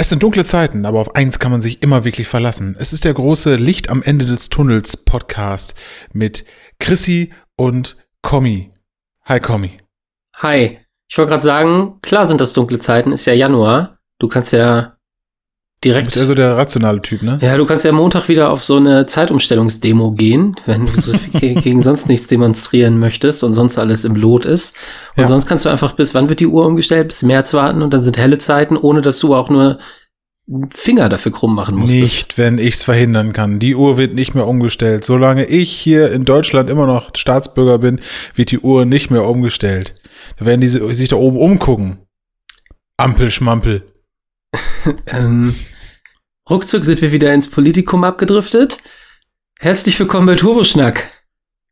Es sind dunkle Zeiten, aber auf eins kann man sich immer wirklich verlassen. Es ist der große Licht am Ende des Tunnels Podcast mit Chrissy und Kommi. Hi Kommi. Hi. Ich wollte gerade sagen, klar sind das dunkle Zeiten, ist ja Januar. Du kannst ja direkt. Du bist ja so der rationale Typ, ne? Ja, du kannst ja Montag wieder auf so eine Zeitumstellungsdemo gehen, wenn du so gegen sonst nichts demonstrieren möchtest und sonst alles im Lot ist. Und ja. sonst kannst du einfach bis wann wird die Uhr umgestellt? Bis März warten und dann sind helle Zeiten, ohne dass du auch nur Finger dafür krumm machen musst. Nicht, wenn ich es verhindern kann. Die Uhr wird nicht mehr umgestellt. Solange ich hier in Deutschland immer noch Staatsbürger bin, wird die Uhr nicht mehr umgestellt. Da werden die sich da oben umgucken. Ampel, Schmampel. ähm, ruckzuck sind wir wieder ins Politikum abgedriftet. Herzlich willkommen bei Turboschnack.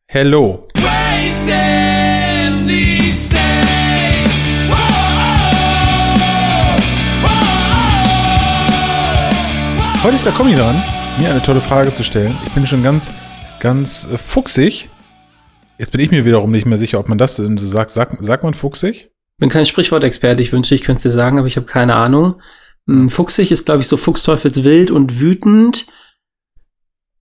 Hello. Heute ist der Kommi dran, mir eine tolle Frage zu stellen. Ich bin schon ganz, ganz äh, fuchsig. Jetzt bin ich mir wiederum nicht mehr sicher, ob man das so sagt. Sagt, sagt man fuchsig? Bin kein Sprichwortexperte, ich wünschte, ich könnte es dir sagen, aber ich habe keine Ahnung. Hm, fuchsig ist, glaube ich, so fuchsteufelswild und wütend.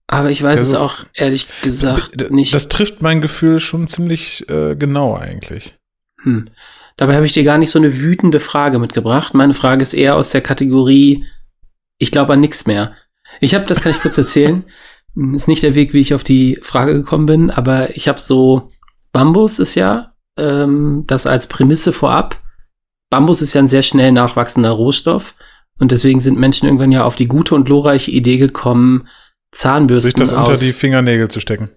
Aber ich weiß also, es auch ehrlich gesagt nicht. Das trifft mein Gefühl schon ziemlich äh, genau eigentlich. Hm. Dabei habe ich dir gar nicht so eine wütende Frage mitgebracht. Meine Frage ist eher aus der Kategorie, ich glaube an nichts mehr. Ich habe, das kann ich kurz erzählen, ist nicht der Weg, wie ich auf die Frage gekommen bin, aber ich habe so, Bambus ist ja ähm, das als Prämisse vorab. Bambus ist ja ein sehr schnell nachwachsender Rohstoff und deswegen sind Menschen irgendwann ja auf die gute und glorreiche Idee gekommen, Zahnbürsten Sich das unter die Fingernägel zu stecken.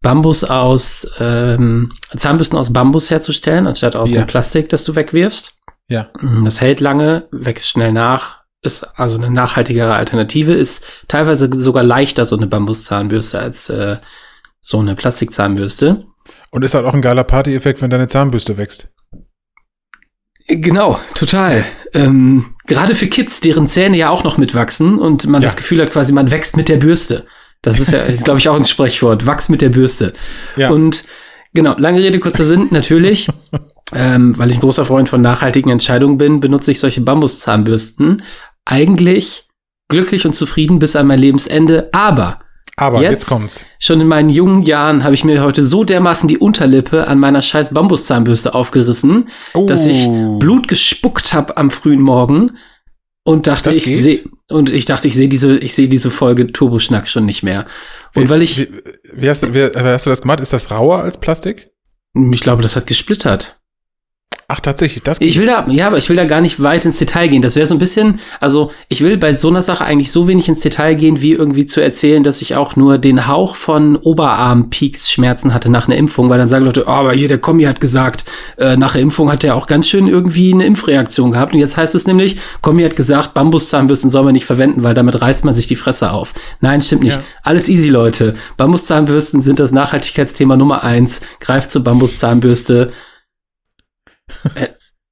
Bambus aus, ähm, Zahnbürsten aus Bambus herzustellen, anstatt aus ja. dem Plastik, das du wegwirfst. Ja. Das hält lange, wächst schnell nach, ist also eine nachhaltigere Alternative, ist teilweise sogar leichter so eine Bambuszahnbürste als äh, so eine Plastikzahnbürste. Und ist halt auch ein geiler Party-Effekt, wenn deine Zahnbürste wächst. Genau, total. Ähm, gerade für Kids, deren Zähne ja auch noch mitwachsen und man ja. das Gefühl hat, quasi man wächst mit der Bürste. Das ist ja, glaube ich, auch ein Sprechwort. Wachs mit der Bürste. Ja. Und genau, lange Rede, kurzer Sinn, natürlich. ähm, weil ich ein großer Freund von nachhaltigen Entscheidungen bin, benutze ich solche Bambuszahnbürsten eigentlich glücklich und zufrieden bis an mein Lebensende, aber aber jetzt, jetzt, kommt's. Schon in meinen jungen Jahren habe ich mir heute so dermaßen die Unterlippe an meiner scheiß Bambuszahnbürste aufgerissen, oh. dass ich oh. Blut gespuckt habe am frühen Morgen und dachte, das ich sehe und ich dachte, ich sehe diese ich sehe diese Folge Turboschnack schon nicht mehr. Und wie, weil ich wie, wie, hast du, wie hast du das gemacht? Ist das rauer als Plastik? Ich glaube, das hat gesplittert. Ach, tatsächlich, das geht. Ich will da, ja, aber ich will da gar nicht weit ins Detail gehen. Das wäre so ein bisschen, also ich will bei so einer Sache eigentlich so wenig ins Detail gehen, wie irgendwie zu erzählen, dass ich auch nur den Hauch von Oberarm-Peaks-Schmerzen hatte nach einer Impfung, weil dann sagen Leute, oh, aber hier der Kommi hat gesagt, äh, nach der Impfung hat er auch ganz schön irgendwie eine Impfreaktion gehabt. Und jetzt heißt es nämlich, Kommi hat gesagt, Bambuszahnbürsten soll man nicht verwenden, weil damit reißt man sich die Fresse auf. Nein, stimmt nicht. Ja. Alles easy, Leute. Bambuszahnbürsten sind das Nachhaltigkeitsthema Nummer eins. Greift zur Bambuszahnbürste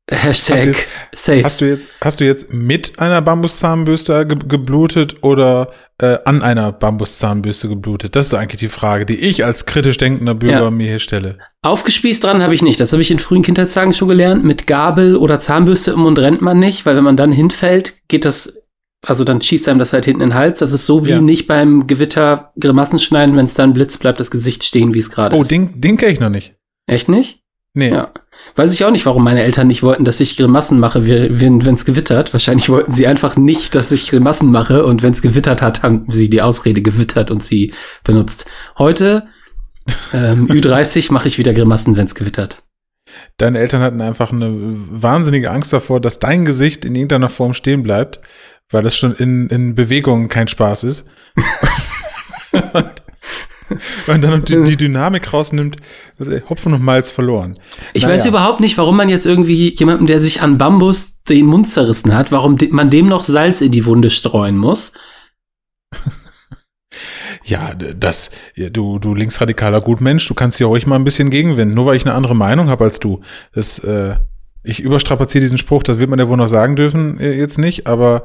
Hashtag hast jetzt, safe. Hast du, jetzt, hast du jetzt mit einer Bambuszahnbürste ge geblutet oder äh, an einer Bambuszahnbürste geblutet? Das ist eigentlich die Frage, die ich als kritisch denkender Bürger ja. mir hier stelle. Aufgespießt dran habe ich nicht. Das habe ich in frühen Kindheitstagen schon gelernt. Mit Gabel oder Zahnbürste im Mund rennt man nicht, weil wenn man dann hinfällt, geht das, also dann schießt einem das halt hinten in den Hals. Das ist so wie ja. nicht beim Gewitter Grimassen schneiden, wenn es dann blitzt, bleibt das Gesicht stehen, wie es gerade oh, ist. Oh, den, den kenne ich noch nicht. Echt nicht? Nee. Ja. Weiß ich auch nicht, warum meine Eltern nicht wollten, dass ich Grimassen mache, wenn es gewittert. Wahrscheinlich wollten sie einfach nicht, dass ich Grimassen mache und wenn es gewittert hat, haben sie die Ausrede gewittert und sie benutzt. Heute, ähm, Ü30, mache ich wieder Grimassen, wenn es gewittert. Deine Eltern hatten einfach eine wahnsinnige Angst davor, dass dein Gesicht in irgendeiner Form stehen bleibt, weil das schon in, in Bewegung kein Spaß ist. Weil dann die, die Dynamik rausnimmt, Hopfen und Malz verloren. Ich naja. weiß überhaupt nicht, warum man jetzt irgendwie jemandem, der sich an Bambus den Mund zerrissen hat, warum man dem noch Salz in die Wunde streuen muss. Ja, das, du, du linksradikaler Gutmensch, du kannst ja ruhig mal ein bisschen gegenwinden, nur weil ich eine andere Meinung habe als du. Das, äh, ich überstrapaziere diesen Spruch, das wird man ja wohl noch sagen dürfen, äh, jetzt nicht, aber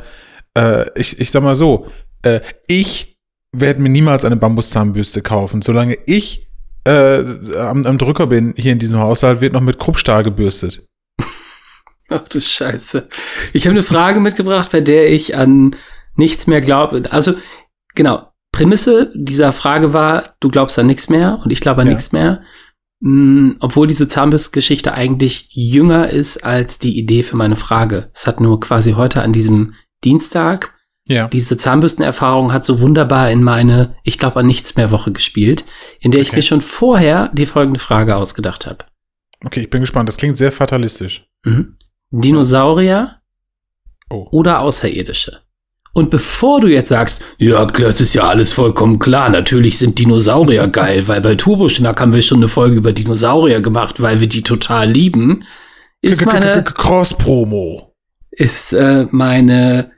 äh, ich, ich sag mal so, äh, ich werde mir niemals eine Bambuszahnbürste kaufen. Solange ich äh, am, am, Drücker bin hier in diesem Haushalt, wird noch mit Kruppstahl gebürstet. Ach du Scheiße. Ich habe eine Frage mitgebracht, bei der ich an nichts mehr glaube. Also, genau. Prämisse dieser Frage war, du glaubst an nichts mehr und ich glaube an ja. nichts mehr. Mhm, obwohl diese Zahnbürstengeschichte eigentlich jünger ist als die Idee für meine Frage. Es hat nur quasi heute an diesem Dienstag ja. diese Zahnbürstenerfahrung hat so wunderbar in meine Ich glaube an nichts mehr Woche gespielt, in der okay. ich mir schon vorher die folgende Frage ausgedacht habe. Okay, ich bin gespannt. Das klingt sehr fatalistisch. Mhm. Dinosaurier oh. oder Außerirdische? Und bevor du jetzt sagst, ja, das ist ja alles vollkommen klar, natürlich sind Dinosaurier geil, weil bei Turboschnack haben wir schon eine Folge über Dinosaurier gemacht, weil wir die total lieben, ist meine Cross-Promo. Ist äh, meine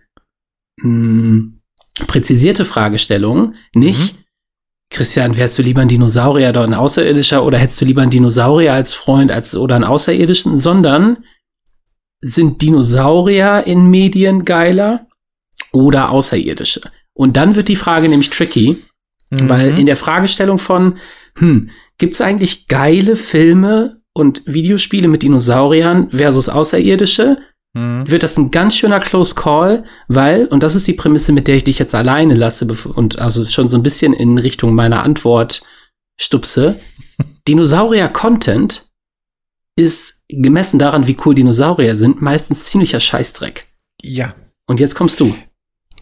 mh, hm, präzisierte Fragestellung nicht, mhm. Christian, wärst du lieber ein Dinosaurier oder ein Außerirdischer oder hättest du lieber einen Dinosaurier als Freund als oder einen Außerirdischen, sondern sind Dinosaurier in Medien geiler oder Außerirdische? Und dann wird die Frage nämlich tricky, mhm. weil in der Fragestellung von, hm, gibt es eigentlich geile Filme und Videospiele mit Dinosauriern versus Außerirdische? Mhm. Wird das ein ganz schöner Close Call, weil, und das ist die Prämisse, mit der ich dich jetzt alleine lasse und also schon so ein bisschen in Richtung meiner Antwort stupse. Dinosaurier-Content ist gemessen daran, wie cool Dinosaurier sind, meistens ziemlicher Scheißdreck. Ja. Und jetzt kommst du.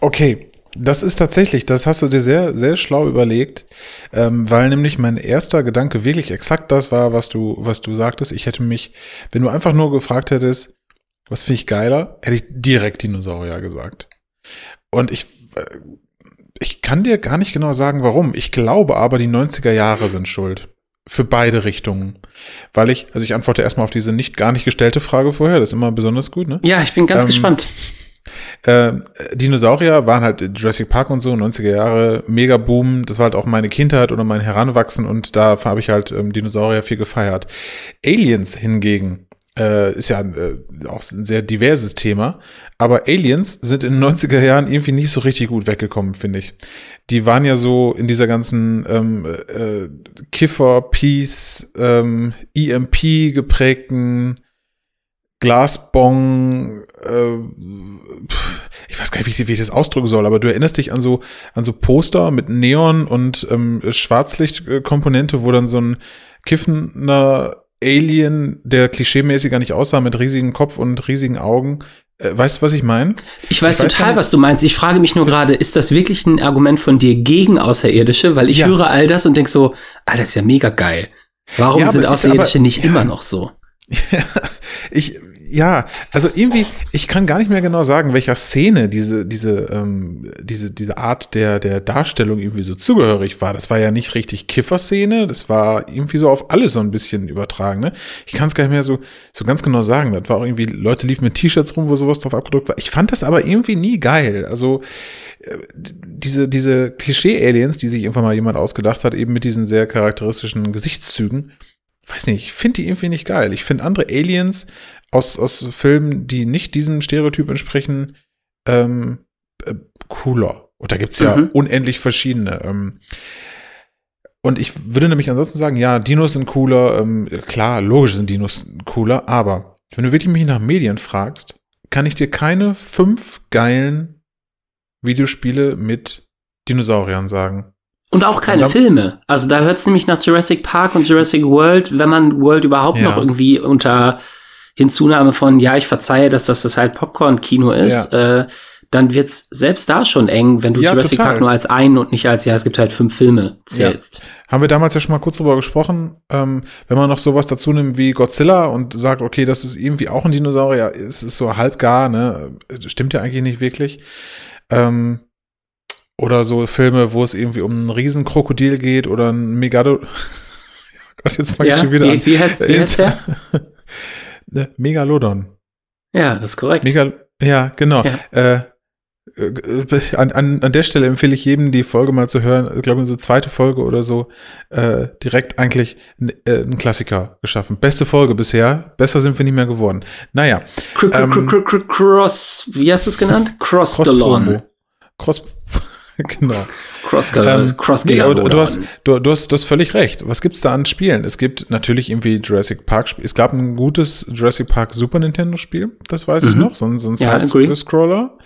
Okay, das ist tatsächlich, das hast du dir sehr, sehr schlau überlegt, ähm, weil nämlich mein erster Gedanke wirklich exakt das war, was du, was du sagtest. Ich hätte mich, wenn du einfach nur gefragt hättest, was finde ich geiler, hätte ich direkt Dinosaurier gesagt. Und ich, äh, ich kann dir gar nicht genau sagen, warum. Ich glaube aber, die 90er Jahre sind schuld. Für beide Richtungen. Weil ich, also ich antworte erstmal auf diese nicht gar nicht gestellte Frage vorher, das ist immer besonders gut, ne? Ja, ich bin ganz ähm, gespannt. Äh, Dinosaurier waren halt Jurassic Park und so, 90er Jahre, mega Boom. Das war halt auch meine Kindheit oder mein Heranwachsen und da habe ich halt ähm, Dinosaurier viel gefeiert. Aliens hingegen äh, ist ja äh, auch ein sehr diverses Thema, aber Aliens sind in den 90er Jahren irgendwie nicht so richtig gut weggekommen, finde ich. Die waren ja so in dieser ganzen ähm, äh, Kiffer, Peace, ähm, EMP geprägten Glasbong, äh, ich weiß gar nicht, wie, wie ich das ausdrücken soll, aber du erinnerst dich an so, an so Poster mit Neon und ähm, Schwarzlichtkomponente, wo dann so ein kiffender Alien, der klischeemäßig gar nicht aussah, mit riesigem Kopf und riesigen Augen. Äh, weißt du, was ich meine? Ich weiß ich total, weiß was du meinst. Ich frage mich nur gerade, ist das wirklich ein Argument von dir gegen Außerirdische? Weil ich ja. höre all das und denk so, ah, das ist ja mega geil. Warum ja, sind Außerirdische aber, nicht ja. immer noch so? Ja, ich, ja, also irgendwie, ich kann gar nicht mehr genau sagen, welcher Szene diese, diese, ähm, diese, diese Art der, der Darstellung irgendwie so zugehörig war. Das war ja nicht richtig Kifferszene, das war irgendwie so auf alles so ein bisschen übertragen. Ne? Ich kann es gar nicht mehr so, so ganz genau sagen. Das war auch irgendwie, Leute liefen mit T-Shirts rum, wo sowas drauf abgedruckt war. Ich fand das aber irgendwie nie geil. Also äh, diese, diese Klischee-Aliens, die sich irgendwann mal jemand ausgedacht hat, eben mit diesen sehr charakteristischen Gesichtszügen, weiß nicht, ich finde die irgendwie nicht geil. Ich finde andere Aliens aus, aus Filmen, die nicht diesem Stereotyp entsprechen, ähm, äh, cooler. Und da gibt's ja mhm. unendlich verschiedene. Ähm, und ich würde nämlich ansonsten sagen, ja, Dinos sind cooler, ähm, klar, logisch sind Dinos cooler, aber wenn du wirklich mich nach Medien fragst, kann ich dir keine fünf geilen Videospiele mit Dinosauriern sagen. Und auch keine und Filme. Also da hört es nämlich nach Jurassic Park und Jurassic World, wenn man World überhaupt ja. noch irgendwie unter Hinzunahme von, ja, ich verzeihe, dass das, das halt Popcorn-Kino ist, ja. äh, dann wird's selbst da schon eng, wenn du ja, Jurassic total. Park nur als einen und nicht als, ja, es gibt halt fünf Filme zählst. Ja. Haben wir damals ja schon mal kurz drüber gesprochen, ähm, wenn man noch sowas dazu nimmt wie Godzilla und sagt, okay, das ist irgendwie auch ein Dinosaurier, es ist so halb gar, ne, stimmt ja eigentlich nicht wirklich. Ähm, oder so Filme, wo es irgendwie um einen Riesenkrokodil geht oder ein Megado. Gott, jetzt fange ja, ich schon wieder wie, an. Wie heißt, wie heißt der? Ne, Megalodon. Ja, das ist korrekt. Megal ja, genau. Ja. Äh, äh, an, an, an der Stelle empfehle ich jedem, die Folge mal zu hören, ich glaube, so zweite Folge oder so, äh, direkt eigentlich äh, einen Klassiker geschaffen. Beste Folge bisher, besser sind wir nicht mehr geworden. Naja. Ähm, Cross, wie hast du es genannt? Cross, Cross the Lawn. Cross, genau. Cross, Ähm, Cross nee, du, du, hast, du, du, hast, du hast völlig recht. Was gibt's da an Spielen? Es gibt natürlich irgendwie Jurassic Park Spiel. Es gab ein gutes Jurassic Park Super Nintendo Spiel, das weiß ich Mhm. noch. So ein, so ein Ja. Side-Scroller.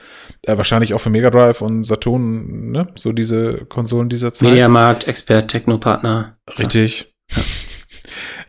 Äh, wahrscheinlich auch für Mega Drive und Saturn, ne? So diese Konsolen dieser Zeit. Mediamarkt, Expert, Technopartner. Richtig.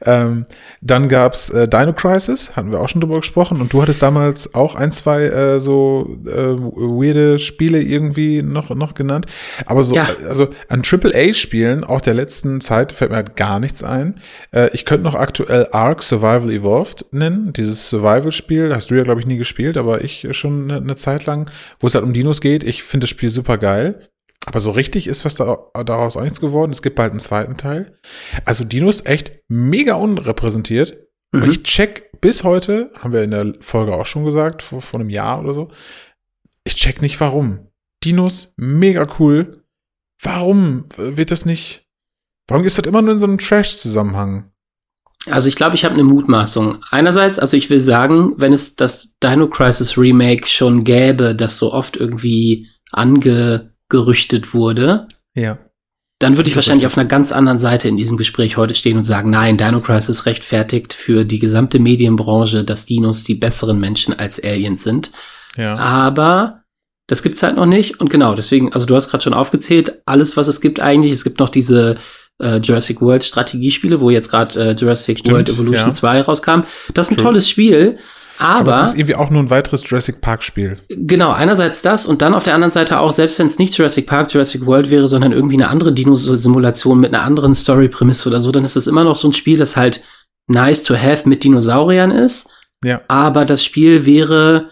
Ähm, dann gab's äh, Dino Crisis, hatten wir auch schon drüber gesprochen. Und du hattest damals auch ein, zwei äh, so äh, weirde Spiele irgendwie noch, noch genannt. Aber so, Ja. also an AAA-Spielen, auch der letzten Zeit, fällt mir halt gar nichts ein. Äh, ich könnte noch aktuell Ark Survival Evolved nennen. Dieses Survival-Spiel, hast du ja, glaube ich, nie gespielt, aber ich schon eine, eine Zeit lang, wo es halt um Dinos geht. Ich finde das Spiel super geil. Aber so richtig ist was da, daraus auch nichts geworden. Es gibt bald einen zweiten Teil. Also Dinos echt mega unrepräsentiert. Und Mhm. ich check bis heute, haben wir in der Folge auch schon gesagt, vor, vor einem Jahr oder so, ich check nicht warum. Dinos, mega cool. Warum wird das nicht, warum ist das immer nur in so einem Trash-Zusammenhang? Also ich glaube, ich habe eine Mutmaßung. Einerseits, also ich will sagen, wenn es das Dino Crisis Remake schon gäbe, das so oft irgendwie angerüchtet wurde, Ja. dann würde ich wahrscheinlich auf einer ganz anderen Seite in diesem Gespräch heute stehen und sagen, nein, Dino Crisis rechtfertigt für die gesamte Medienbranche, dass Dinos die besseren Menschen als Aliens sind. Ja. Aber das gibt's halt noch nicht. Und genau, deswegen, also du hast gerade schon aufgezählt, alles, was es gibt eigentlich. Es gibt noch diese äh, Jurassic World Strategiespiele, wo jetzt gerade äh, Jurassic Stimmt, World Evolution ja. 2 rauskam. Das ist ein True. tolles Spiel. Aber, Aber, es ist irgendwie auch nur ein weiteres Jurassic Park Spiel. genau, einerseits das und dann auf der anderen Seite auch, selbst wenn es nicht Jurassic Park, Jurassic World wäre, sondern irgendwie eine andere Dino-Simulation mit einer anderen Story-Prämisse oder so, dann ist es immer noch so ein Spiel, das halt nice to have mit Dinosauriern ist. Ja. aber das Spiel wäre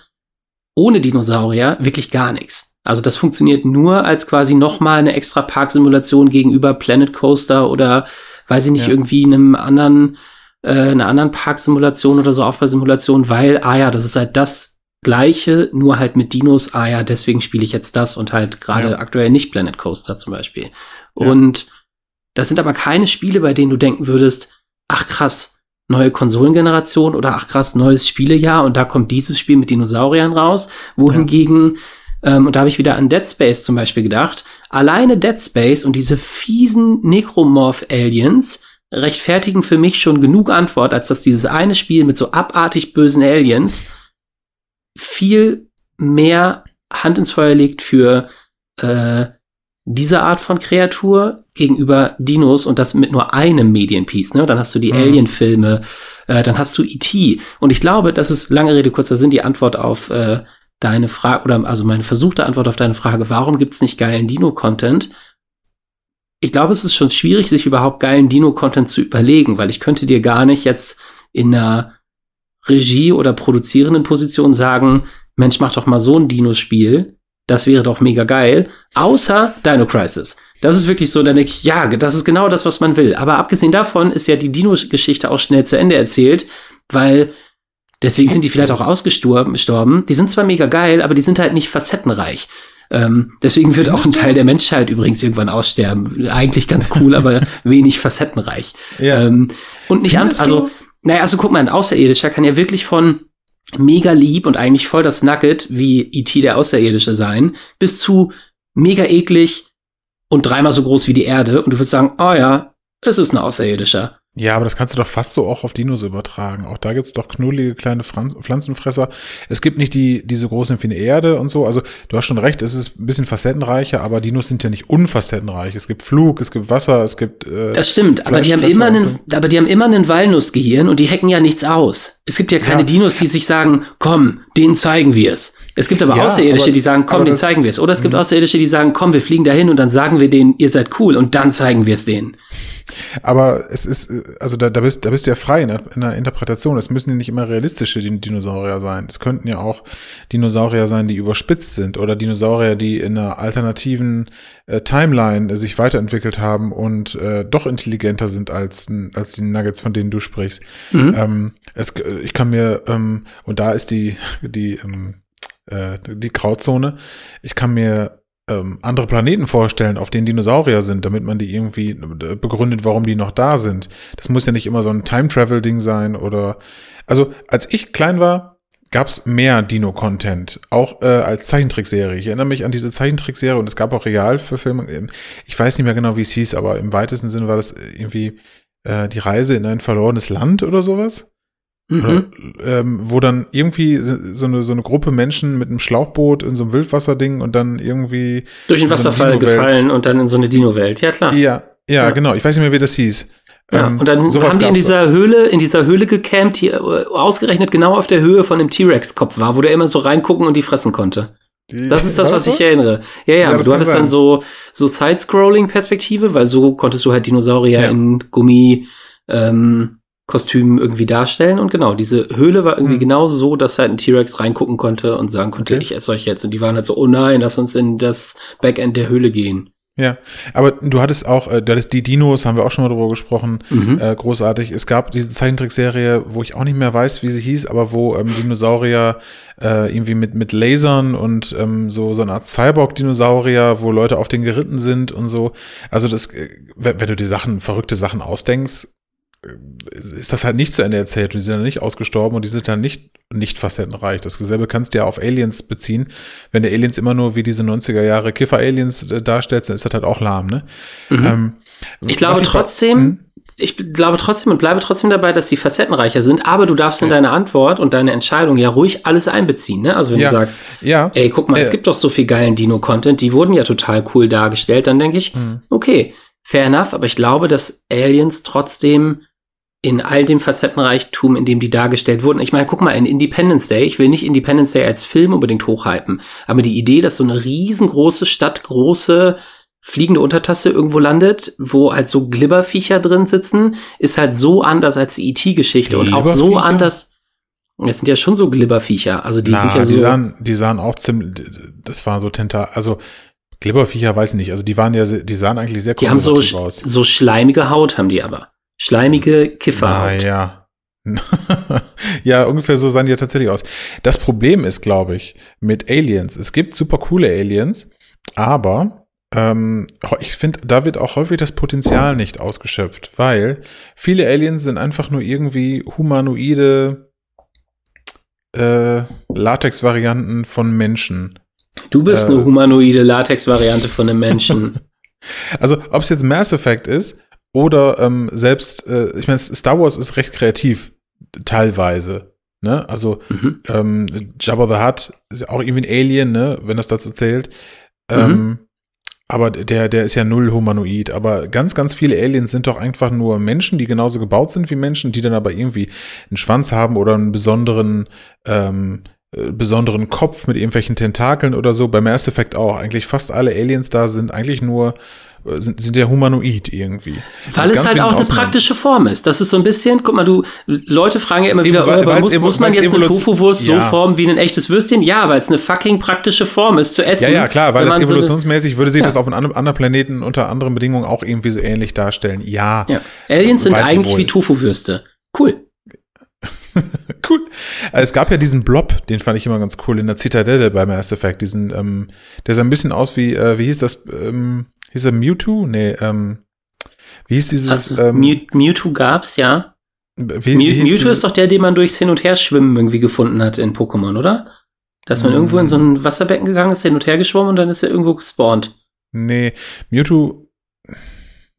ohne Dinosaurier wirklich gar nichts. Also das funktioniert nur als quasi nochmal eine extra Parksimulation gegenüber Planet Coaster oder weiß ich nicht, Ja. irgendwie einem anderen, äh, einer anderen Parksimulation oder so Aufbausimulation, weil, ah ja, das ist halt das gleiche, nur halt mit Dinos, ah ja, deswegen spiele ich jetzt das und halt gerade Ja. aktuell nicht Planet Coaster zum Beispiel. Ja. Und das sind aber keine Spiele, bei denen du denken würdest, ach krass, neue Konsolengeneration oder ach krass, neues Spielejahr und da kommt dieses Spiel mit Dinosauriern raus, wohingegen, ähm, und da habe ich wieder an Dead Space zum Beispiel gedacht, alleine Dead Space und diese fiesen Necromorph-Aliens rechtfertigen für mich schon genug Antwort, als dass dieses eine Spiel mit so abartig bösen Aliens viel mehr Hand ins Feuer legt für äh, diese Art von Kreatur gegenüber Dinos und das mit nur einem Medienpiece. Ne? Dann hast du die Mhm. Alien-Filme, äh, dann hast du E.T. Und ich glaube, das ist lange Rede, kurzer Sinn, die Antwort auf äh, deine Frage, oder also meine versuchte Antwort auf deine Frage, warum gibt's nicht geilen Dino-Content? Ich glaube, es ist schon schwierig, sich überhaupt geilen Dino-Content zu überlegen, weil ich könnte dir gar nicht jetzt in einer Regie- oder produzierenden Position sagen, Mensch, mach doch mal so ein Dino-Spiel. Das wäre doch mega geil. Außer Dino Crisis. Das ist wirklich so, dann denke ich, ja, das ist genau das, was man will. Aber abgesehen davon ist ja die Dino-Geschichte auch schnell zu Ende erzählt, weil deswegen sind die vielleicht auch ausgestorben. gestorben. Die sind zwar mega geil, aber die sind halt nicht facettenreich. Ähm, deswegen wird auch ein? Teil der Menschheit übrigens irgendwann aussterben. Eigentlich ganz cool, aber wenig facettenreich. Ja. Ähm, und nicht an, Findest also, naja, also guck mal, ein Außerirdischer kann ja wirklich von mega lieb und eigentlich voll das Nugget wie E.T. der Außerirdische sein, bis zu mega eklig und dreimal so groß wie die Erde. Und du würdest sagen, oh ja, es ist ein Außerirdischer. Ja, aber das kannst du doch fast so auch auf Dinos übertragen. Auch da gibt's doch knuddelige kleine Pflanz Pflanzenfresser. Es gibt nicht die, diese großen wie eine Erde und so. Also du hast schon recht, es ist ein bisschen facettenreicher, aber Dinos sind ja nicht unfacettenreich. Es gibt Flug, es gibt Wasser, es gibt. Äh, Das stimmt, aber die haben immer einen, aber die haben immer einen Walnussgehirn und die hacken ja nichts aus. Es gibt ja keine Ja. Dinos, die sich sagen, komm, denen zeigen wir es. Es gibt aber Ja, Außerirdische, aber- die sagen, komm, denen das- zeigen wir es. Oder es Mhm. gibt Außerirdische, die sagen, komm, wir fliegen dahin und dann sagen wir denen, ihr seid cool und dann zeigen wir es denen. Aber es ist, also da, da, bist, da bist du ja frei in der, in der Interpretation. Es müssen ja nicht immer realistische Din- Dinosaurier sein. Es könnten ja auch Dinosaurier sein, die überspitzt sind oder Dinosaurier, die in einer alternativen äh, Timeline äh, sich weiterentwickelt haben und äh, doch intelligenter sind als, als die Nuggets, von denen du sprichst. Mhm. Ähm, es, ich kann mir, ähm, und da ist die, die, ähm, äh, die Grauzone, ich kann mir ähm, andere Planeten vorstellen, auf denen Dinosaurier sind, damit man die irgendwie äh, begründet, warum die noch da sind. Das muss ja nicht immer so ein Time-Travel-Ding sein oder. Also, als ich klein war, gab es mehr Dino-Content, auch äh, als Zeichentrickserie. Ich erinnere mich an diese Zeichentrickserie und es gab auch Realverfilmungen. Ich weiß nicht mehr genau, wie es hieß, aber im weitesten Sinne war das irgendwie äh, die Reise in ein verlorenes Land oder sowas. Mhm. Ähm, wo dann irgendwie so eine, so eine Gruppe Menschen mit einem Schlauchboot in so einem Wildwasserding und dann irgendwie durch den Wasserfall so gefallen und dann in so eine Dino-Welt. Ja, klar. Ja, ja, ja, genau. Ich weiß nicht mehr, wie das hieß. Ja, ähm, und dann haben die in dieser Höhle, in dieser Höhle gecampt, die äh, ausgerechnet genau auf der Höhe von dem T-Rex-Kopf war, wo der immer so reingucken und die fressen konnte. Die, das ist das, was ich erinnere. Ja, ja, ja du hattest sein. dann so, so Side-Scrolling-Perspektive, weil so konntest du halt Dinosaurier ja. in Gummi, ähm, Kostümen irgendwie darstellen. Und genau, diese Höhle war irgendwie hm. genau so, dass halt ein T-Rex reingucken konnte und sagen konnte, okay. ich esse euch jetzt. Und die waren halt so, oh nein, lass uns in das Backend der Höhle gehen. Ja, aber du hattest auch, äh, du hattest die Dinos, haben wir auch schon mal drüber gesprochen, mhm. äh, großartig. Es gab diese Zeichentrickserie, wo ich auch nicht mehr weiß, wie sie hieß, aber wo ähm, Dinosaurier äh, irgendwie mit, mit Lasern und ähm, so, so eine Art Cyborg-Dinosaurier, wo Leute auf den geritten sind und so. Also das, äh, wenn, wenn du die Sachen, verrückte Sachen ausdenkst, ist das halt nicht zu Ende erzählt und die sind dann nicht ausgestorben und die sind dann nicht, nicht facettenreich. Das selbe kannst du ja auf Aliens beziehen. Wenn der Aliens immer nur wie diese 90er Jahre Kiffer-Aliens äh, darstellt, dann ist das halt auch lahm, ne? Mhm. Ähm, ich glaube ich trotzdem, hm? ich glaube trotzdem und bleibe trotzdem dabei, dass die facettenreicher sind, aber du darfst in deine Antwort und deine Entscheidung ja ruhig alles einbeziehen, ne? Also wenn ja. du sagst, ja. ey, guck mal, äh. es gibt doch so viel geilen Dino-Content, die wurden ja total cool dargestellt, dann denke ich, mhm. okay, fair enough, aber ich glaube, dass Aliens trotzdem in all dem Facettenreichtum, in dem die dargestellt wurden. Ich meine, guck mal, in Independence Day, ich will nicht Independence Day als Film unbedingt hochhypen, aber die Idee, dass so eine riesengroße Stadt, große fliegende Untertasse irgendwo landet, wo halt so Glibberviecher drin sitzen, ist halt so anders als die E.T.-Geschichte und auch so anders. Es sind ja schon so Glibberviecher, also die Na, sind ja so. Die sahen, die sahen auch ziemlich, das waren so Tenta, also Glibberviecher weiß ich nicht, also die waren ja, die sahen eigentlich sehr die haben so, aus. So schleimige Haut haben die aber. Schleimige Kifferhaut. Ja. ja, ungefähr so sahen die ja tatsächlich aus. Das Problem ist, glaube ich, mit Aliens. Es gibt super coole Aliens, aber ähm, ich finde, da wird auch häufig das Potenzial nicht ausgeschöpft, weil viele Aliens sind einfach nur irgendwie humanoide äh, Latex-Varianten von Menschen. Du bist äh, eine humanoide Latex-Variante von einem Menschen. also, ob es jetzt Mass Effect ist oder ähm, selbst, äh, ich meine, Star Wars ist recht kreativ, teilweise. Ne? Also mhm. ähm, Jabba the Hutt ist ja auch irgendwie ein Alien, ne? wenn das dazu zählt. Mhm. Ähm, aber der, der ist ja null humanoid. Aber ganz, ganz viele Aliens sind doch einfach nur Menschen, die genauso gebaut sind wie Menschen, die dann aber irgendwie einen Schwanz haben oder einen besonderen, ähm, äh, besonderen Kopf mit irgendwelchen Tentakeln oder so. Bei Mass Effect auch. Eigentlich fast alle Aliens da sind eigentlich nur sind, sind ja humanoid irgendwie. Weil es halt auch eine praktische Form ist. Das ist so ein bisschen, guck mal, du, Leute fragen ja immer wieder, weil, oh, muss, muss man jetzt eine Tofu-Wurst ja. so formen wie ein echtes Würstchen? Ja, weil es eine fucking praktische Form ist zu essen. Ja, ja, klar, weil das evolutionsmäßig so würde sich ja. das auf einem anderen Planeten unter anderen Bedingungen auch irgendwie so ähnlich darstellen. Ja. ja. Aliens sind eigentlich wie Tofu-Würste. Cool. cool. Es gab ja diesen Blob, den fand ich immer ganz cool in der Zitadelle bei Mass Effect. Diesen, ähm, der sah ein bisschen aus wie, äh, wie hieß das, ähm, Hieß er Mewtwo? Nee, ähm, wie hieß dieses? Also, ähm, Mew Mewtwo gab's, ja. Wie, wie Mewtwo ist doch der, den man durchs Hin- und Herschwimmen irgendwie gefunden hat in Pokémon, oder? Dass man mm. irgendwo in so ein Wasserbecken gegangen ist, hin und her geschwommen und dann ist er irgendwo gespawnt. Nee, Mewtwo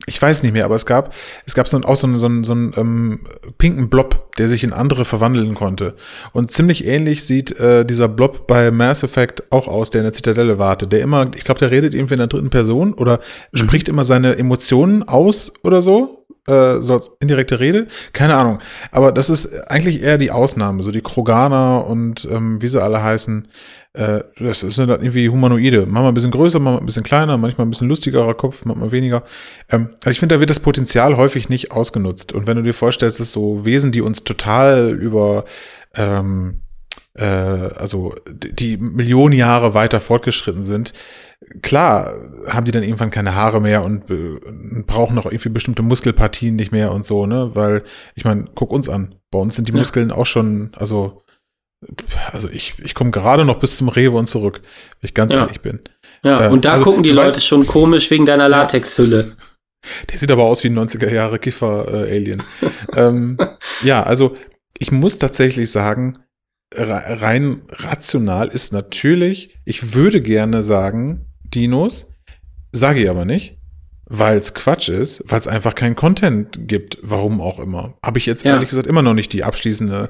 ich weiß nicht mehr, aber es gab, es gab so, auch so einen, so einen, so einen ähm, pinken Blob, der sich in andere verwandeln konnte. Und ziemlich ähnlich sieht äh, dieser Blob bei Mass Effect auch aus, der in der Zitadelle wartet. Der immer, ich glaube, der redet irgendwie in der dritten Person oder mhm. spricht immer seine Emotionen aus oder so. Äh, so als indirekte Rede. Keine Ahnung. Aber das ist eigentlich eher die Ausnahme. So die Kroganer und ähm, wie sie alle heißen. Äh, das sind halt irgendwie Humanoide. Manchmal ein bisschen größer, manchmal ein bisschen kleiner, manchmal ein bisschen lustigerer Kopf, manchmal weniger. Ähm, also ich finde, da wird das Potenzial häufig nicht ausgenutzt. Und wenn du dir vorstellst, dass so Wesen, die uns total über ähm, äh, also die Millionen Jahre weiter fortgeschritten sind, klar haben die dann irgendwann keine Haare mehr und äh, brauchen auch irgendwie bestimmte Muskelpartien nicht mehr und so, ne? Weil, ich meine, guck uns an. Bei uns sind die Muskeln ja. auch schon, also also ich, ich komme gerade noch bis zum Rewe und zurück, wenn ich ganz ja. ehrlich bin. Ja, äh, und da also, gucken die Leute weißt, schon komisch wegen deiner Latexhülle. Der sieht aber aus wie ein 90er Jahre Kiffer-Alien. äh, ähm, ja, also ich muss tatsächlich sagen, rein rational ist natürlich, ich würde gerne sagen, Dinos, sage ich aber nicht, weil es Quatsch ist, weil es einfach keinen Content gibt, warum auch immer. Habe ich jetzt ja. ehrlich gesagt immer noch nicht die abschließende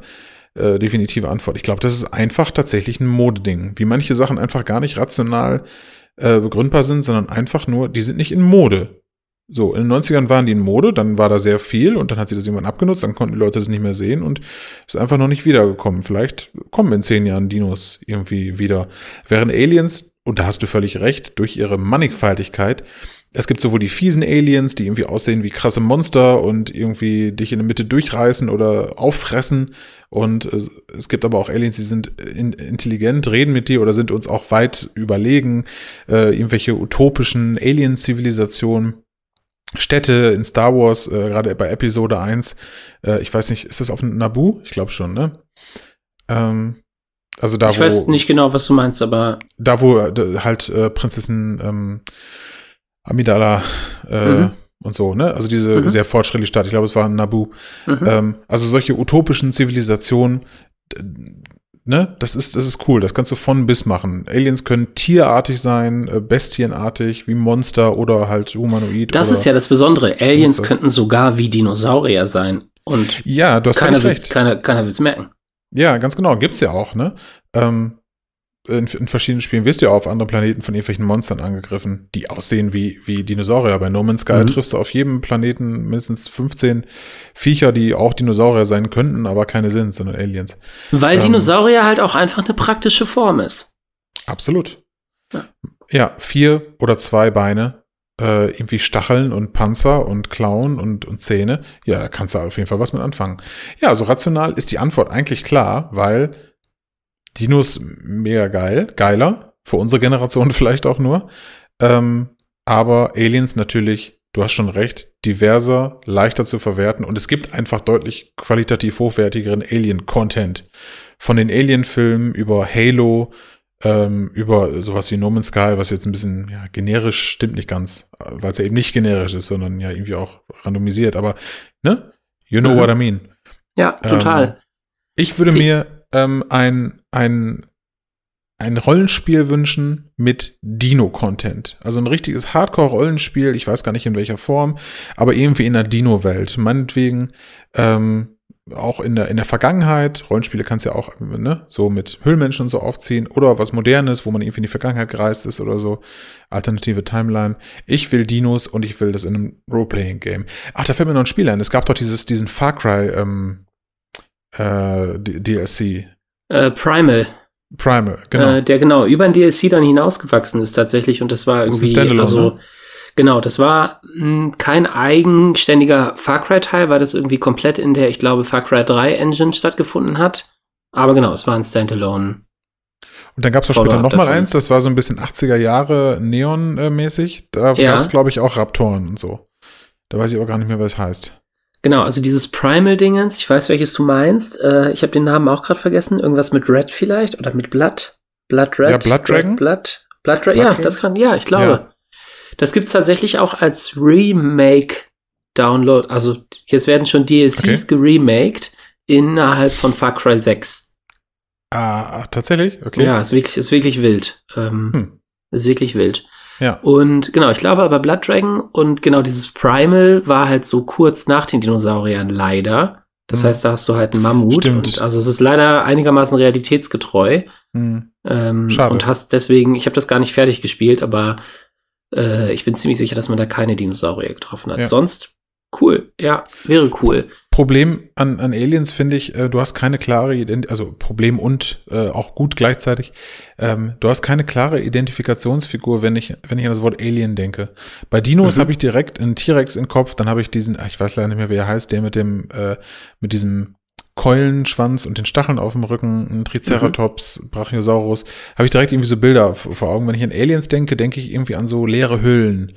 äh, definitive Antwort. Ich glaube, das ist einfach tatsächlich ein Modeding, wie manche Sachen einfach gar nicht rational äh, begründbar sind, sondern einfach nur, die sind nicht in Mode. So, in den 90ern waren die in Mode, dann war da sehr viel und dann hat sie das irgendwann abgenutzt, dann konnten die Leute das nicht mehr sehen und ist einfach noch nicht wiedergekommen. Vielleicht kommen in zehn Jahren Dinos irgendwie wieder. Während Aliens, und da hast du völlig recht, durch ihre Mannigfaltigkeit, es gibt sowohl die fiesen Aliens, die irgendwie aussehen wie krasse Monster und irgendwie dich in der Mitte durchreißen oder auffressen. Und es gibt aber auch Aliens, die sind intelligent, reden mit dir oder sind uns auch weit überlegen. Äh, irgendwelche utopischen Alien-Zivilisationen. Städte in Star Wars, äh, gerade bei Episode 1, äh, ich weiß nicht, ist das auf Nabu? Ich glaube schon, ne? Ähm, also da, ich wo. Ich weiß nicht genau, was du meinst, aber. Da, wo äh, halt äh, Prinzessin ähm, Amidala äh, mhm. und so, ne? Also diese mhm. sehr fortschrittliche Stadt, ich glaube, es war Nabu. Mhm. Ähm, also solche utopischen Zivilisationen, ne, das ist, das ist cool, das kannst du von bis machen. Aliens können tierartig sein, äh, bestienartig, wie Monster oder halt humanoid. Das ist ja das Besondere. Aliens könnten sogar wie Dinosaurier sein. Und ja, du hast keiner, will, keiner, keiner will es merken. Ja, ganz genau, gibt's ja auch, ne? Ähm, in, in, verschiedenen Spielen wirst du ja auf anderen Planeten von irgendwelchen Monstern angegriffen, die aussehen wie, wie Dinosaurier. Bei No Man's Sky mhm. triffst du auf jedem Planeten mindestens 15 Viecher, die auch Dinosaurier sein könnten, aber keine sind, sondern Aliens. Weil ähm, Dinosaurier halt auch einfach eine praktische Form ist. Absolut. Ja, ja vier oder zwei Beine, äh, irgendwie Stacheln und Panzer und Klauen und, und Zähne. Ja, da kannst du auf jeden Fall was mit anfangen. Ja, so rational ist die Antwort eigentlich klar, weil Dinos mega geil, geiler, für unsere Generation vielleicht auch nur. Ähm, aber Aliens natürlich, du hast schon recht, diverser, leichter zu verwerten und es gibt einfach deutlich qualitativ hochwertigeren Alien-Content. Von den Alien-Filmen über Halo, ähm, über sowas wie No Man's Sky, was jetzt ein bisschen ja, generisch stimmt nicht ganz, weil es ja eben nicht generisch ist, sondern ja irgendwie auch randomisiert. Aber, ne? You know mhm. what I mean. Ja, total. Ähm, ich würde mir ähm, ein, ein, ein Rollenspiel wünschen mit Dino-Content. Also ein richtiges Hardcore-Rollenspiel, ich weiß gar nicht in welcher Form, aber irgendwie in der Dino-Welt. Meinetwegen ähm, auch in der, in der Vergangenheit, Rollenspiele kannst du ja auch ne, so mit Höhlmenschen und so aufziehen oder was Modernes, wo man irgendwie in die Vergangenheit gereist ist oder so. Alternative Timeline. Ich will Dinos und ich will das in einem Roleplaying-Game. Ach, da fällt mir noch ein Spiel ein. Es gab doch dieses, diesen Far Cry ähm, äh, DLC. Äh, Primal. Primal, genau. Äh, der genau über ein DLC dann hinausgewachsen ist tatsächlich und das war irgendwie, das also ne? genau, das war mh, hm, kein eigenständiger Far Cry Teil, weil das irgendwie komplett in der, ich glaube, Far Cry 3 Engine stattgefunden hat. Aber genau, es war ein Standalone. Und dann gab es später noch mal eins, das war so ein bisschen 80er Jahre Neon-mäßig. Da ja. gab es, glaube ich, auch Raptoren und so. Da weiß ich aber gar nicht mehr, was es heißt. Genau, also dieses Primal-Dingens, ich weiß, welches du meinst. Äh, ich habe den Namen auch gerade vergessen. Irgendwas mit Red vielleicht oder mit Blood. Blood Red. Ja, Blood Dragon. Blood, Blood, Blood, ja, das kann, ja, ich glaube. Ja. Das gibt's tatsächlich auch als Remake-Download. Also jetzt werden schon DLCs okay. geremaked innerhalb von Far Cry 6. Ah, tatsächlich? Okay. Ja, ist wirklich, ist wirklich wild. Ähm, hm. Ist wirklich wild. Ja. Und genau, ich glaube aber Blood Dragon und genau dieses Primal war halt so kurz nach den Dinosauriern leider. Das mhm. heißt, da hast du halt einen Mammut. Stimmt. Und also es ist leider einigermaßen realitätsgetreu. Mhm. Ähm, Schade. Und hast deswegen, ich habe das gar nicht fertig gespielt, aber äh, ich bin ziemlich sicher, dass man da keine Dinosaurier getroffen hat. Ja. Sonst cool, ja, wäre cool. Problem an, an Aliens finde ich, äh, du hast keine klare Ident also Problem und äh, auch gut gleichzeitig. Ähm, du hast keine klare Identifikationsfigur, wenn ich wenn ich an das Wort Alien denke. Bei Dinos mhm. habe ich direkt einen T-Rex im Kopf, dann habe ich diesen, ich weiß leider nicht mehr, wie er heißt, der mit dem äh, mit diesem Keulenschwanz und den Stacheln auf dem Rücken, ein Triceratops, mhm. Brachiosaurus, habe ich direkt irgendwie so Bilder vor Augen. Wenn ich an Aliens denke, denke ich irgendwie an so leere Hüllen.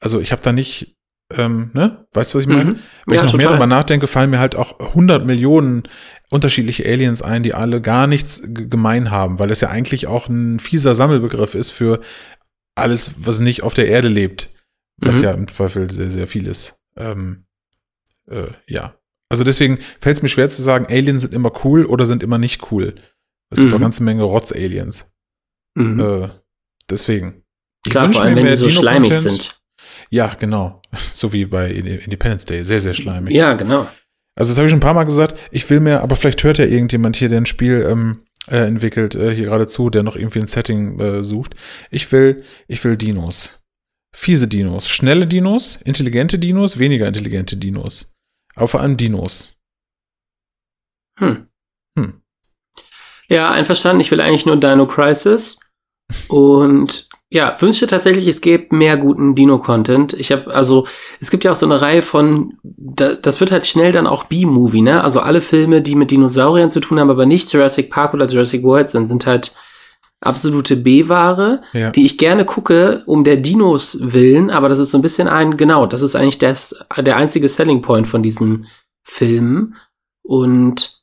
Also ich habe da nicht ähm, ne? Weißt du, was ich meine? Mhm. Wenn ja, ich noch total. mehr darüber nachdenke, fallen mir halt auch 100 Millionen unterschiedliche Aliens ein, die alle gar nichts gemein haben, weil es ja eigentlich auch ein fieser Sammelbegriff ist für alles, was nicht auf der Erde lebt, was mhm. ja im Zweifel sehr, sehr viel ist. Ähm, äh, ja. Also deswegen fällt es mir schwer zu sagen, Aliens sind immer cool oder sind immer nicht cool. Es gibt mhm. auch eine ganze Menge Rotz-Aliens. Mhm. Äh, deswegen. Klar, vor allem, wenn die so schleimig sind. Ja, genau. So wie bei Independence Day. Sehr, sehr schleimig. Ja, genau. Also das habe ich schon ein paar Mal gesagt. Ich will mir, aber vielleicht hört ja irgendjemand hier, der ein Spiel ähm, äh, entwickelt, äh, hier gerade zu, der noch irgendwie ein Setting äh, sucht. Ich will, ich will Dinos. Fiese Dinos. Schnelle Dinos, intelligente Dinos, weniger intelligente Dinos. Aber vor allem Dinos. Hm. Hm. Ja, einverstanden. Ich will eigentlich nur Dino Crisis. Und ja, wünschte tatsächlich, es gäbe mehr guten Dino-Content. Ich habe, also, es gibt ja auch so eine Reihe von, da, das wird halt schnell dann auch B-Movie, ne? Also alle Filme, die mit Dinosauriern zu tun haben, aber nicht Jurassic Park oder Jurassic World sind, sind halt absolute B-Ware, ja. die ich gerne gucke, um der Dinos willen, aber das ist so ein bisschen ein, genau, das ist eigentlich das, der einzige Selling Point von diesen Filmen. Und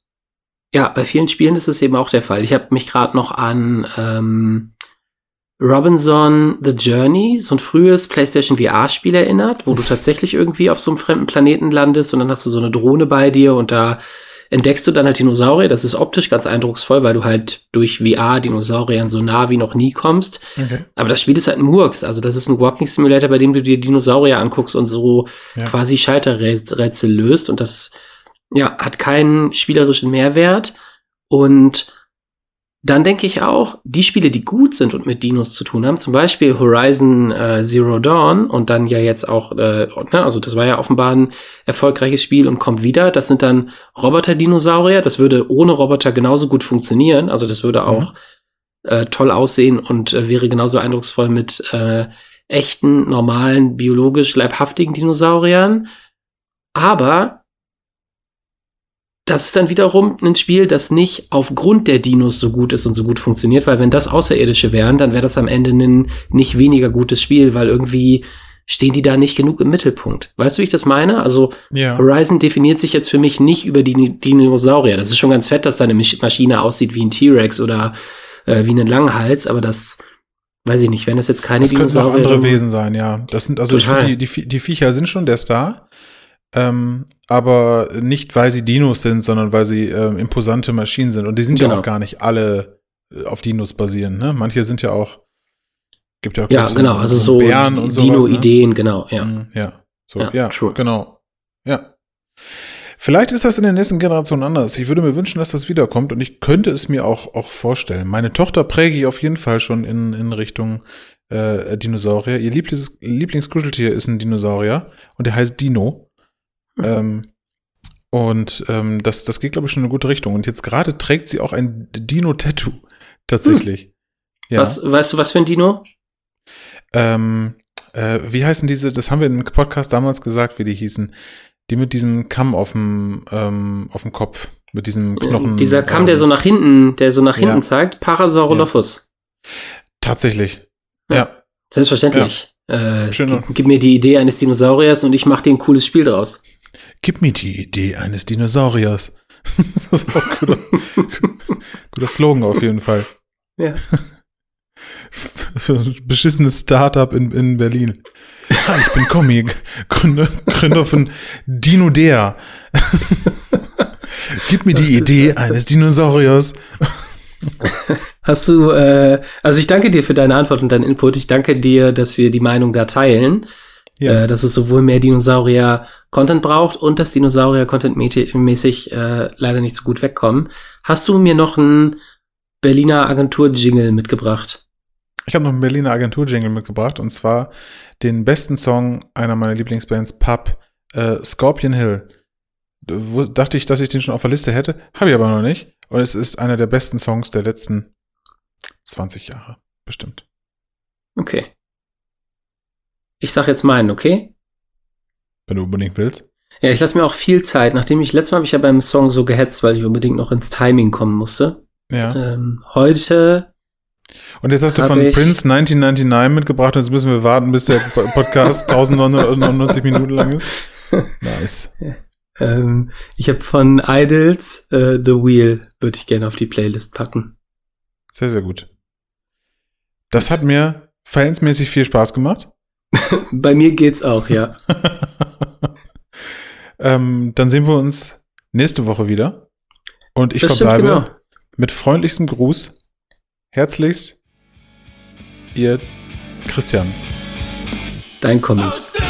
ja, bei vielen Spielen ist es eben auch der Fall. Ich habe mich gerade noch an ähm, Robinson The Journey, so ein frühes PlayStation VR-Spiel erinnert, wo du tatsächlich irgendwie auf so einem fremden Planeten landest und dann hast du so eine Drohne bei dir und da entdeckst du dann halt Dinosaurier. Das ist optisch ganz eindrucksvoll, weil du halt durch VR Dinosauriern so nah wie noch nie kommst. Okay. Aber das Spiel ist halt ein Murks. Also das ist ein Walking Simulator, bei dem du dir Dinosaurier anguckst und so ja. quasi Schalterrätsel löst. Und das, ja, hat keinen spielerischen Mehrwert. Und dann denke ich auch, die Spiele, die gut sind und mit Dinos zu tun haben, zum Beispiel Horizon äh, Zero Dawn und dann ja jetzt auch, äh, ne, also das war ja offenbar ein erfolgreiches Spiel und kommt wieder. Das sind dann Roboter-Dinosaurier. Das würde ohne Roboter genauso gut funktionieren. Also das würde auch mhm. äh, toll aussehen und äh, wäre genauso eindrucksvoll mit äh, echten, normalen, biologisch leibhaftigen Dinosauriern. Aber das ist dann wiederum ein Spiel, das nicht aufgrund der Dinos so gut ist und so gut funktioniert, weil wenn das Außerirdische wären, dann wäre das am Ende ein nicht weniger gutes Spiel, weil irgendwie stehen die da nicht genug im Mittelpunkt. Weißt du, wie ich das meine? Also ja. Horizon definiert sich jetzt für mich nicht über die Dinosaurier. Das ist schon ganz fett, dass da eine Maschine aussieht wie ein T-Rex oder äh, wie ein Langhals, aber das weiß ich nicht, wenn das jetzt keine das Dinosaurier. Das könnten auch andere Wesen sein, ja. Das sind also die, die, die Viecher sind schon der Star. Ähm, aber nicht, weil sie Dinos sind, sondern weil sie ähm, imposante Maschinen sind. Und die sind genau. ja auch gar nicht alle äh, auf Dinos basieren. Ne? Manche sind ja auch, gibt ja auch ja, genau, so, also so Bären und so. Dino-Ideen, ne? genau, ja. Mhm, ja, so, ja, ja genau. Ja. Vielleicht ist das in der nächsten Generation anders. Ich würde mir wünschen, dass das wiederkommt und ich könnte es mir auch, auch vorstellen. Meine Tochter präge ich auf jeden Fall schon in, in Richtung äh, Dinosaurier. Ihr Lieblings Lieblingskuscheltier ist ein Dinosaurier und der heißt Dino. Ähm, und ähm, das, das geht, glaube ich, schon in eine gute Richtung. Und jetzt gerade trägt sie auch ein Dino-Tattoo. Tatsächlich. Hm. Ja. Was, weißt du, was für ein Dino? Ähm, äh, wie heißen diese, das haben wir im Podcast damals gesagt, wie die hießen. Die mit diesem Kamm auf dem, ähm, auf dem Kopf. Mit diesem äh, Knochen. Dieser Kamm, ähm, der so nach hinten, der so nach hinten ja. zeigt. Parasaurolophus. Ja. Tatsächlich. Ja. ja. Selbstverständlich. Äh, gib, gib, mir die Idee eines Dinosauriers und ich mache dir ein cooles Spiel draus. Gib mir die Idee eines Dinosauriers. das ist auch ein guter, guter Slogan auf jeden Fall. Ja. Für ein beschissenes Startup in, in Berlin. Ja, ich bin Kommi, Gründer, Gründer von Dino Dea. Gib mir die Idee eines Dinosauriers. Hast du, äh, also ich danke dir für deine Antwort und deinen Input. Ich danke dir, dass wir die Meinung da teilen. Ja. Äh, dass es sowohl mehr Dinosaurier-Content braucht und dass Dinosaurier-Content-mäßig äh, leider nicht so gut wegkommen. Hast du mir noch einen Berliner Agentur-Jingle mitgebracht? Ich habe noch einen Berliner Agentur-Jingle mitgebracht und zwar den besten Song einer meiner Lieblingsbands, Pub, äh, Scorpion Hill. Wo, dachte ich, dass ich den schon auf der Liste hätte, habe ich aber noch nicht. Und es ist einer der besten Songs der letzten 20 Jahre, bestimmt. Okay. Ich sag jetzt meinen, okay? Wenn du unbedingt willst. Ja, ich lasse mir auch viel Zeit. Nachdem ich letztes Mal habe ich ja beim Song so gehetzt, weil ich unbedingt noch ins Timing kommen musste. Ja. Ähm, heute. Und jetzt hast du von Prince 1999 mitgebracht und jetzt müssen wir warten, bis der Podcast 1999 Minuten lang ist. Nice. Ähm, ich habe von Idols uh, The Wheel, würde ich gerne auf die Playlist packen. Sehr, sehr gut. Das hat mir verhältnismäßig viel Spaß gemacht. Bei mir geht's auch, ja. ähm, dann sehen wir uns nächste Woche wieder. Und ich das verbleibe genau. Mit freundlichstem Gruß. Herzlichst, ihr Christian. Dein der